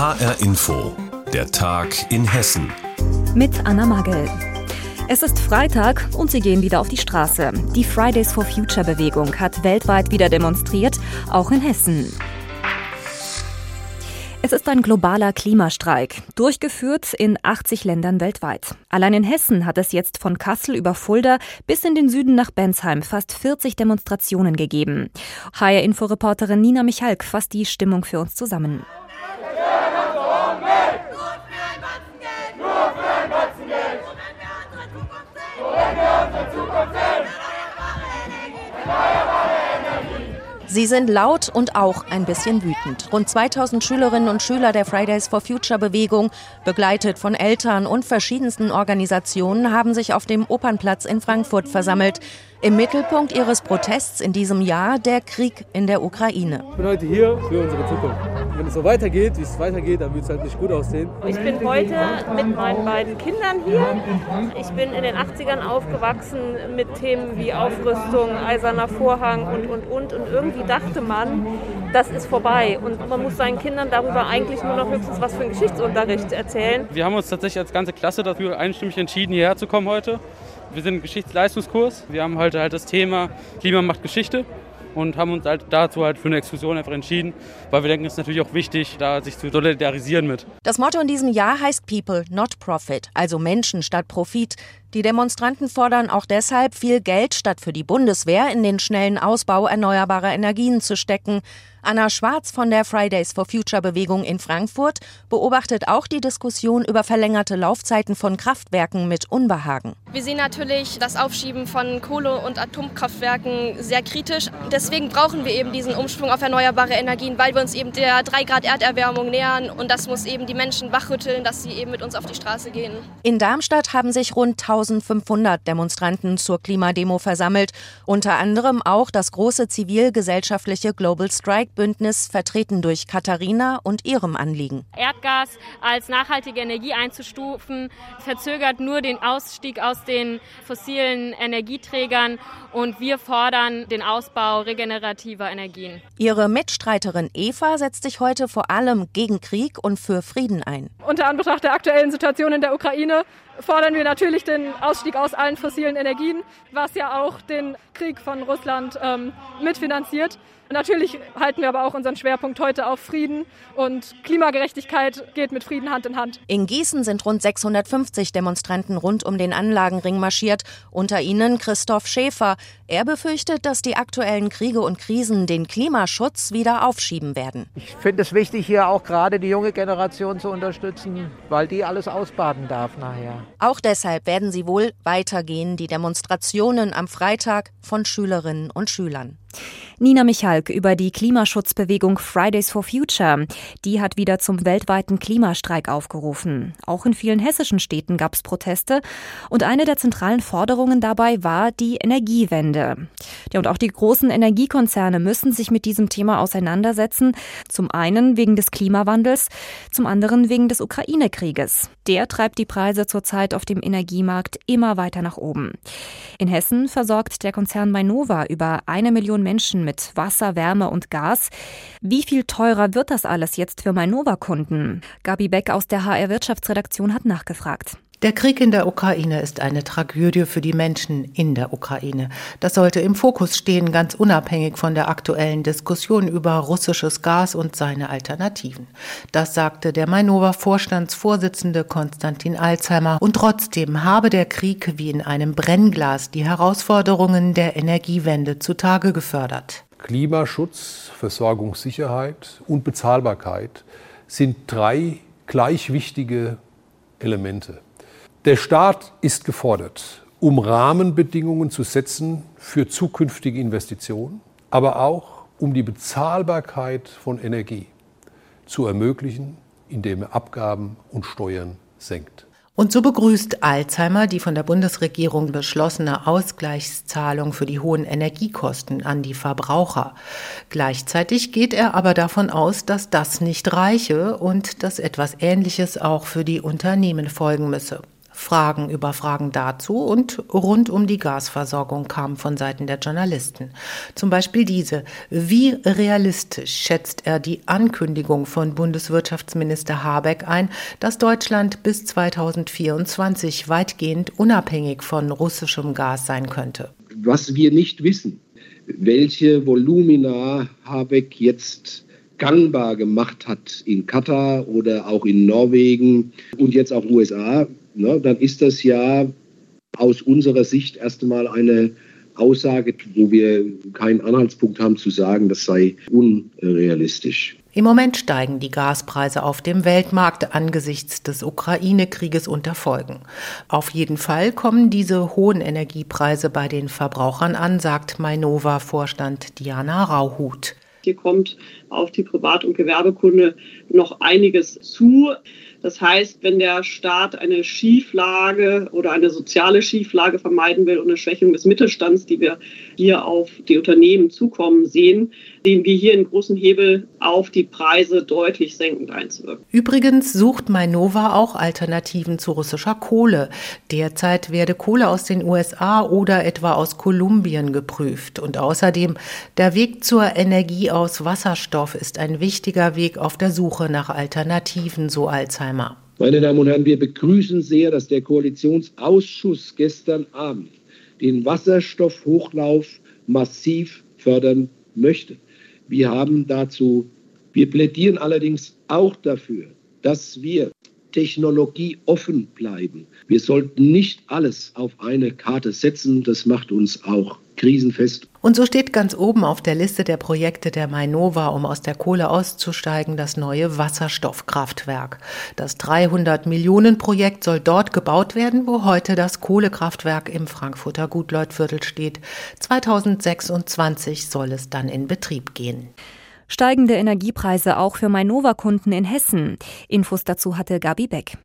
HR Info, der Tag in Hessen. Mit Anna Magel. Es ist Freitag und sie gehen wieder auf die Straße. Die Fridays for Future Bewegung hat weltweit wieder demonstriert, auch in Hessen. Es ist ein globaler Klimastreik, durchgeführt in 80 Ländern weltweit. Allein in Hessen hat es jetzt von Kassel über Fulda bis in den Süden nach Bensheim fast 40 Demonstrationen gegeben. HR-Inforeporterin Nina Michalk fasst die Stimmung für uns zusammen. Sie sind laut und auch ein bisschen wütend. Rund 2000 Schülerinnen und Schüler der Fridays for Future Bewegung, begleitet von Eltern und verschiedensten Organisationen, haben sich auf dem Opernplatz in Frankfurt versammelt. Im Mittelpunkt ihres Protests in diesem Jahr der Krieg in der Ukraine. Ich bin heute hier für unsere Zukunft. Wenn es so weitergeht, wie es weitergeht, dann wird es halt nicht gut aussehen. Ich bin heute mit meinen beiden Kindern hier. Ich bin in den 80ern aufgewachsen mit Themen wie Aufrüstung, eiserner Vorhang und, und, und. Und irgendwie dachte man, das ist vorbei. Und man muss seinen Kindern darüber eigentlich nur noch höchstens was für einen Geschichtsunterricht erzählen. Wir haben uns tatsächlich als ganze Klasse dafür einstimmig entschieden, hierher zu kommen heute. Wir sind ein Geschichtsleistungskurs. Wir haben heute halt das Thema Klima macht Geschichte und haben uns halt dazu halt für eine Exkursion einfach entschieden, weil wir denken, es ist natürlich auch wichtig, da sich zu solidarisieren mit. Das Motto in diesem Jahr heißt People, not Profit, also Menschen statt Profit. Die Demonstranten fordern auch deshalb, viel Geld statt für die Bundeswehr in den schnellen Ausbau erneuerbarer Energien zu stecken. Anna Schwarz von der Fridays for Future Bewegung in Frankfurt beobachtet auch die Diskussion über verlängerte Laufzeiten von Kraftwerken mit Unbehagen. Wir sehen natürlich das Aufschieben von Kohle- und Atomkraftwerken sehr kritisch. Deswegen brauchen wir eben diesen Umschwung auf erneuerbare Energien, weil wir uns eben der 3 Grad Erderwärmung nähern und das muss eben die Menschen wachrütteln, dass sie eben mit uns auf die Straße gehen. In Darmstadt haben sich rund 1500 Demonstranten zur Klimademo versammelt, unter anderem auch das große zivilgesellschaftliche Global Strike Bündnis vertreten durch Katharina und ihrem Anliegen. Erdgas als nachhaltige Energie einzustufen, verzögert nur den Ausstieg aus den fossilen Energieträgern und wir fordern den Ausbau regenerativer Energien. Ihre Mitstreiterin Eva setzt sich heute vor allem gegen Krieg und für Frieden ein. Unter Anbetracht der aktuellen Situation in der Ukraine fordern wir natürlich den Ausstieg aus allen fossilen Energien, was ja auch den Krieg von Russland ähm, mitfinanziert. Natürlich halten wir aber auch unseren Schwerpunkt heute auf Frieden und Klimagerechtigkeit geht mit Frieden Hand in Hand. In Gießen sind rund 650 Demonstranten rund um den Anlagenring marschiert, unter ihnen Christoph Schäfer. Er befürchtet, dass die aktuellen Kriege und Krisen den Klimaschutz wieder aufschieben werden. Ich finde es wichtig, hier auch gerade die junge Generation zu unterstützen, weil die alles ausbaden darf nachher. Auch deshalb werden sie wohl weitergehen, die Demonstrationen am Freitag von Schülerinnen und Schülern. Nina Michalk über die Klimaschutzbewegung Fridays for Future. Die hat wieder zum weltweiten Klimastreik aufgerufen. Auch in vielen hessischen Städten gab es Proteste und eine der zentralen Forderungen dabei war die Energiewende. Ja, und auch die großen Energiekonzerne müssen sich mit diesem Thema auseinandersetzen. Zum einen wegen des Klimawandels, zum anderen wegen des Ukraine-Krieges. Der treibt die Preise zurzeit auf dem Energiemarkt immer weiter nach oben. In Hessen versorgt der Konzern Mainova über eine Million Menschen mit Wasser, Wärme und Gas. Wie viel teurer wird das alles jetzt für Mainova-Kunden? Gabi Beck aus der HR Wirtschaftsredaktion hat nachgefragt. Der Krieg in der Ukraine ist eine Tragödie für die Menschen in der Ukraine. Das sollte im Fokus stehen, ganz unabhängig von der aktuellen Diskussion über russisches Gas und seine Alternativen. Das sagte der Mainova Vorstandsvorsitzende Konstantin Alzheimer. Und trotzdem habe der Krieg wie in einem Brennglas die Herausforderungen der Energiewende zutage gefördert. Klimaschutz, Versorgungssicherheit und Bezahlbarkeit sind drei gleich wichtige Elemente. Der Staat ist gefordert, um Rahmenbedingungen zu setzen für zukünftige Investitionen, aber auch um die Bezahlbarkeit von Energie zu ermöglichen, indem er Abgaben und Steuern senkt. Und so begrüßt Alzheimer die von der Bundesregierung beschlossene Ausgleichszahlung für die hohen Energiekosten an die Verbraucher. Gleichzeitig geht er aber davon aus, dass das nicht reiche und dass etwas Ähnliches auch für die Unternehmen folgen müsse. Fragen über Fragen dazu und rund um die Gasversorgung kamen von Seiten der Journalisten. Zum Beispiel diese. Wie realistisch schätzt er die Ankündigung von Bundeswirtschaftsminister Habeck ein, dass Deutschland bis 2024 weitgehend unabhängig von russischem Gas sein könnte? Was wir nicht wissen, welche Volumina Habeck jetzt gangbar gemacht hat in Katar oder auch in Norwegen und jetzt auch USA, ne, dann ist das ja aus unserer Sicht erst einmal eine Aussage, wo wir keinen Anhaltspunkt haben zu sagen, das sei unrealistisch. Im Moment steigen die Gaspreise auf dem Weltmarkt angesichts des Ukraine-Krieges unter Folgen. Auf jeden Fall kommen diese hohen Energiepreise bei den Verbrauchern an, sagt Mainova-Vorstand Diana Rauhut. Hier kommt auf die Privat- und Gewerbekunde noch einiges zu. Das heißt, wenn der Staat eine Schieflage oder eine soziale Schieflage vermeiden will und eine Schwächung des Mittelstands, die wir hier auf die Unternehmen zukommen sehen, sehen wir hier einen großen Hebel auf die Preise deutlich senkend einzuwirken. Übrigens sucht Mainova auch Alternativen zu russischer Kohle. Derzeit werde Kohle aus den USA oder etwa aus Kolumbien geprüft. Und außerdem, der Weg zur Energie aus Wasserstoff ist ein wichtiger Weg auf der Suche nach Alternativen, so Alzheimer. Meine Damen und Herren, wir begrüßen sehr, dass der Koalitionsausschuss gestern Abend den Wasserstoffhochlauf massiv fördern möchte. Wir haben dazu, wir plädieren allerdings auch dafür, dass wir Technologie offen bleiben. Wir sollten nicht alles auf eine Karte setzen. Das macht uns auch krisenfest. Und so steht ganz oben auf der Liste der Projekte der Mainova, um aus der Kohle auszusteigen, das neue Wasserstoffkraftwerk. Das 300 Millionen Projekt soll dort gebaut werden, wo heute das Kohlekraftwerk im Frankfurter Gutleutviertel steht. 2026 soll es dann in Betrieb gehen. Steigende Energiepreise auch für Mainova-Kunden in Hessen. Infos dazu hatte Gabi Beck.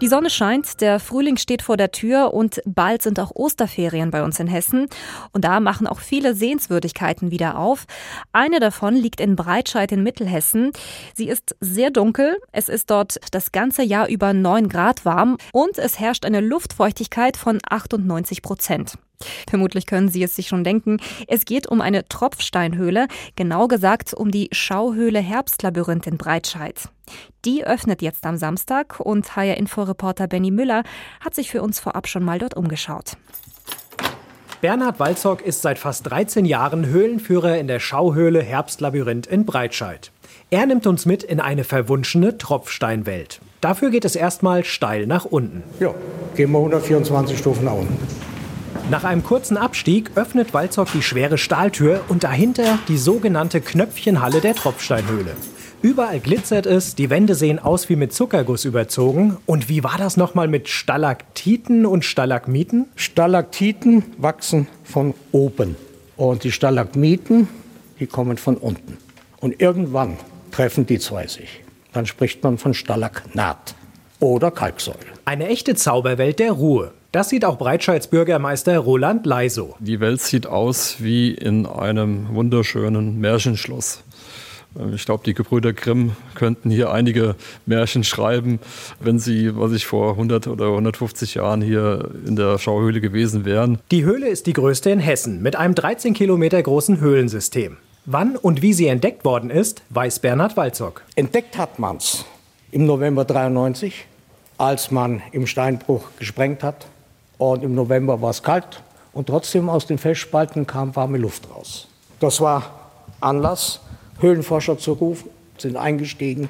Die Sonne scheint, der Frühling steht vor der Tür und bald sind auch Osterferien bei uns in Hessen. Und da machen auch viele Sehenswürdigkeiten wieder auf. Eine davon liegt in Breitscheid in Mittelhessen. Sie ist sehr dunkel. Es ist dort das ganze Jahr über 9 Grad warm und es herrscht eine Luftfeuchtigkeit von 98 Prozent. Vermutlich können Sie es sich schon denken. Es geht um eine Tropfsteinhöhle, genau gesagt um die Schauhöhle Herbstlabyrinth in Breitscheid. Die öffnet jetzt am Samstag und HR Info-Reporter Benny Müller hat sich für uns vorab schon mal dort umgeschaut. Bernhard Walzock ist seit fast 13 Jahren Höhlenführer in der Schauhöhle Herbstlabyrinth in Breitscheid. Er nimmt uns mit in eine verwunschene Tropfsteinwelt. Dafür geht es erstmal steil nach unten. Ja, gehen wir 124 Stufen nach unten. Nach einem kurzen Abstieg öffnet Walzock die schwere Stahltür und dahinter die sogenannte Knöpfchenhalle der Tropfsteinhöhle. Überall glitzert es, die Wände sehen aus wie mit Zuckerguss überzogen. Und wie war das nochmal mit Stalaktiten und Stalagmiten? Stalaktiten wachsen von oben und die Stalagmiten, die kommen von unten. Und irgendwann treffen die zwei sich. Dann spricht man von Stalagnat oder Kalksäule. Eine echte Zauberwelt der Ruhe. Das sieht auch Breitscheids Bürgermeister Roland Leiso. Die Welt sieht aus wie in einem wunderschönen Märchenschloss. Ich glaube, die Gebrüder Grimm könnten hier einige Märchen schreiben, wenn sie, was ich vor 100 oder 150 Jahren hier in der Schauhöhle gewesen wären. Die Höhle ist die größte in Hessen mit einem 13 Kilometer großen Höhlensystem. Wann und wie sie entdeckt worden ist, weiß Bernhard Walzock. Entdeckt hat man's im November 93, als man im Steinbruch gesprengt hat. Und im November war es kalt und trotzdem aus den Felsspalten kam warme Luft raus. Das war Anlass, Höhlenforscher zu rufen, sind eingestiegen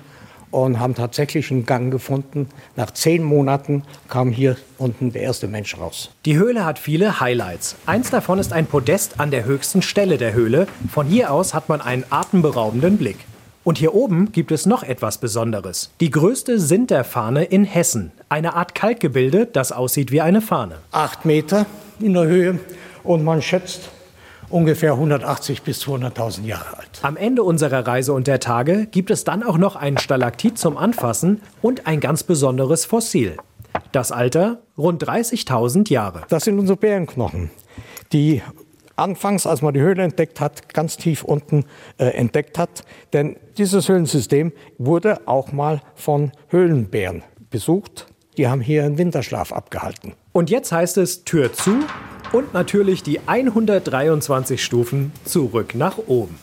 und haben tatsächlich einen Gang gefunden. Nach zehn Monaten kam hier unten der erste Mensch raus. Die Höhle hat viele Highlights. Eins davon ist ein Podest an der höchsten Stelle der Höhle. Von hier aus hat man einen atemberaubenden Blick. Und hier oben gibt es noch etwas Besonderes. Die größte Sinterfahne in Hessen. Eine Art Kalkgebilde, das aussieht wie eine Fahne. Acht Meter in der Höhe und man schätzt ungefähr 180 bis 200.000 Jahre alt. Am Ende unserer Reise und der Tage gibt es dann auch noch ein Stalaktit zum Anfassen und ein ganz besonderes Fossil. Das Alter rund 30.000 Jahre. Das sind unsere Bärenknochen, die anfangs, als man die Höhle entdeckt hat, ganz tief unten äh, entdeckt hat. Denn dieses Höhlensystem wurde auch mal von Höhlenbären besucht Die haben hier einen Winterschlaf abgehalten. Und jetzt heißt es Tür zu und natürlich die 123 Stufen zurück nach oben.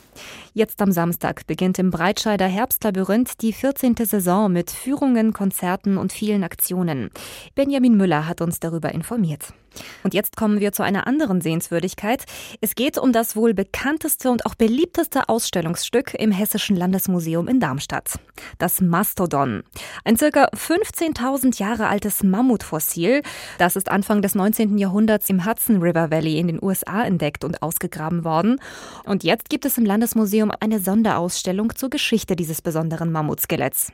Jetzt am Samstag beginnt im Breitscheider Herbstlabyrinth die 14. Saison mit Führungen, Konzerten und vielen Aktionen. Benjamin Müller hat uns darüber informiert. Und jetzt kommen wir zu einer anderen Sehenswürdigkeit. Es geht um das wohl bekannteste und auch beliebteste Ausstellungsstück im Hessischen Landesmuseum in Darmstadt. Das Mastodon. Ein circa 15.000 Jahre altes Mammutfossil. Das ist Anfang des 19. Jahrhunderts im Hudson River Valley in den USA entdeckt und ausgegraben worden. Und jetzt gibt es im Landesmuseum eine Sonderausstellung zur Geschichte dieses besonderen Mammutskeletts.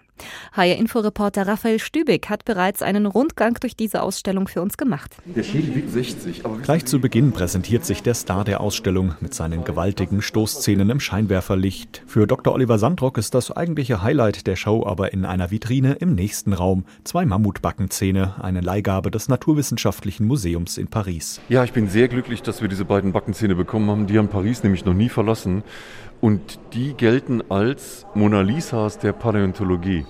HR Inforeporter Raphael Stübig hat bereits einen Rundgang durch diese Ausstellung für uns gemacht. Der Schädel wiegt 60. Gleich zu Beginn präsentiert sich der Star der Ausstellung mit seinen gewaltigen Stoßzähnen im Scheinwerferlicht. Für Dr. Oliver Sandrock ist das eigentliche Highlight der Show aber in einer Vitrine im nächsten Raum. Zwei Mammutbackenzähne, eine Leihgabe des Naturwissenschaftlichen Museums in Paris. Ja, ich bin sehr glücklich, dass wir diese beiden Backenzähne bekommen haben. Die haben Paris nämlich noch nie verlassen. Und die gelten als Mona Lisas der Paläontologie,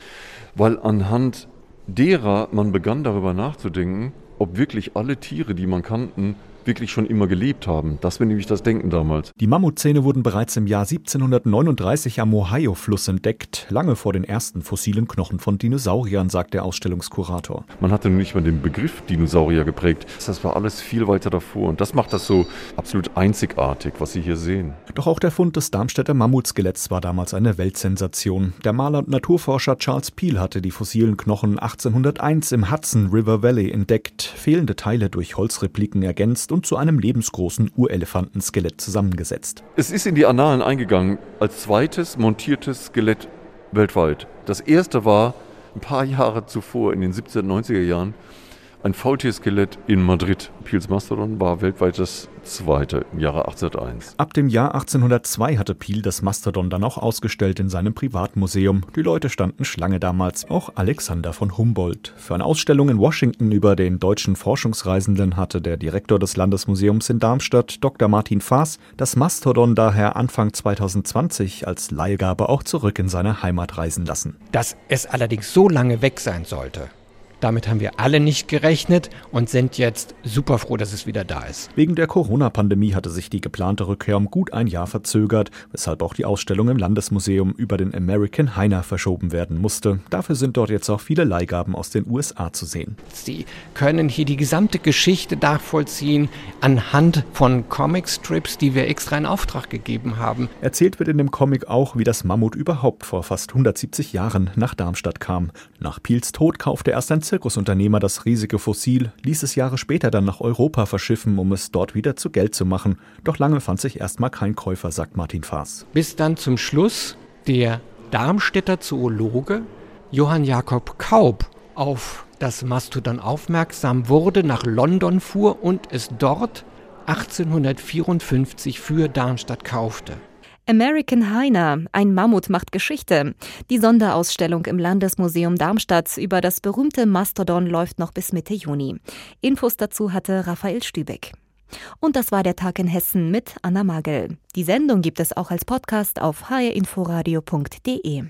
weil anhand derer man begann darüber nachzudenken, ob wirklich alle Tiere, die man kannten, wirklich schon immer gelebt haben. Das war nämlich das Denken damals. Die Mammutzähne wurden bereits im Jahr 1739 am Ohio-Fluss entdeckt, lange vor den ersten fossilen Knochen von Dinosauriern, sagt der Ausstellungskurator. Man hatte nicht mal den Begriff Dinosaurier geprägt. Das war alles viel weiter davor und das macht das so absolut einzigartig, was Sie hier sehen. Doch auch der Fund des Darmstädter Mammutskeletts war damals eine Weltsensation. Der Maler und Naturforscher Charles Peel hatte die fossilen Knochen 1801 im Hudson River Valley entdeckt, fehlende Teile durch Holzrepliken ergänzt und zu einem lebensgroßen Urelefantenskelett zusammengesetzt. Es ist in die Annalen eingegangen als zweites montiertes Skelett weltweit. Das erste war ein paar Jahre zuvor, in den 1790er Jahren, ein Faultierskelett in Madrid. Piels Mastodon war weltweit das zweite im Jahre 1801. Ab dem Jahr 1802 hatte Piel das Mastodon dann auch ausgestellt in seinem Privatmuseum. Die Leute standen Schlange damals, auch Alexander von Humboldt. Für eine Ausstellung in Washington über den deutschen Forschungsreisenden hatte der Direktor des Landesmuseums in Darmstadt, Dr. Martin Faas, das Mastodon daher Anfang 2020 als Leihgabe auch zurück in seine Heimat reisen lassen. Dass es allerdings so lange weg sein sollte, damit haben wir alle nicht gerechnet und sind jetzt super froh, dass es wieder da ist. Wegen der Corona-Pandemie hatte sich die geplante Rückkehr um gut ein Jahr verzögert, weshalb auch die Ausstellung im Landesmuseum über den American Heiner verschoben werden musste. Dafür sind dort jetzt auch viele Leihgaben aus den USA zu sehen. Sie können hier die gesamte Geschichte nachvollziehen anhand von Comicstrips, die wir extra in Auftrag gegeben haben. Erzählt wird in dem Comic auch, wie das Mammut überhaupt vor fast 170 Jahren nach Darmstadt kam. Nach Piels Tod kaufte erst ein Zirkusunternehmer das riesige Fossil, ließ es Jahre später dann nach Europa verschiffen, um es dort wieder zu Geld zu machen. Doch lange fand sich erstmal kein Käufer, sagt Martin Faas. Bis dann zum Schluss der Darmstädter Zoologe Johann Jakob Kaub auf das Mastodon aufmerksam wurde, nach London fuhr und es dort 1854 für Darmstadt kaufte. American Heiner, ein Mammut macht Geschichte. Die Sonderausstellung im Landesmuseum Darmstadt über das berühmte Mastodon läuft noch bis Mitte Juni. Infos dazu hatte Raphael Stübeck. Und das war der Tag in Hessen mit Anna Magel. Die Sendung gibt es auch als Podcast auf hrinforadio.de.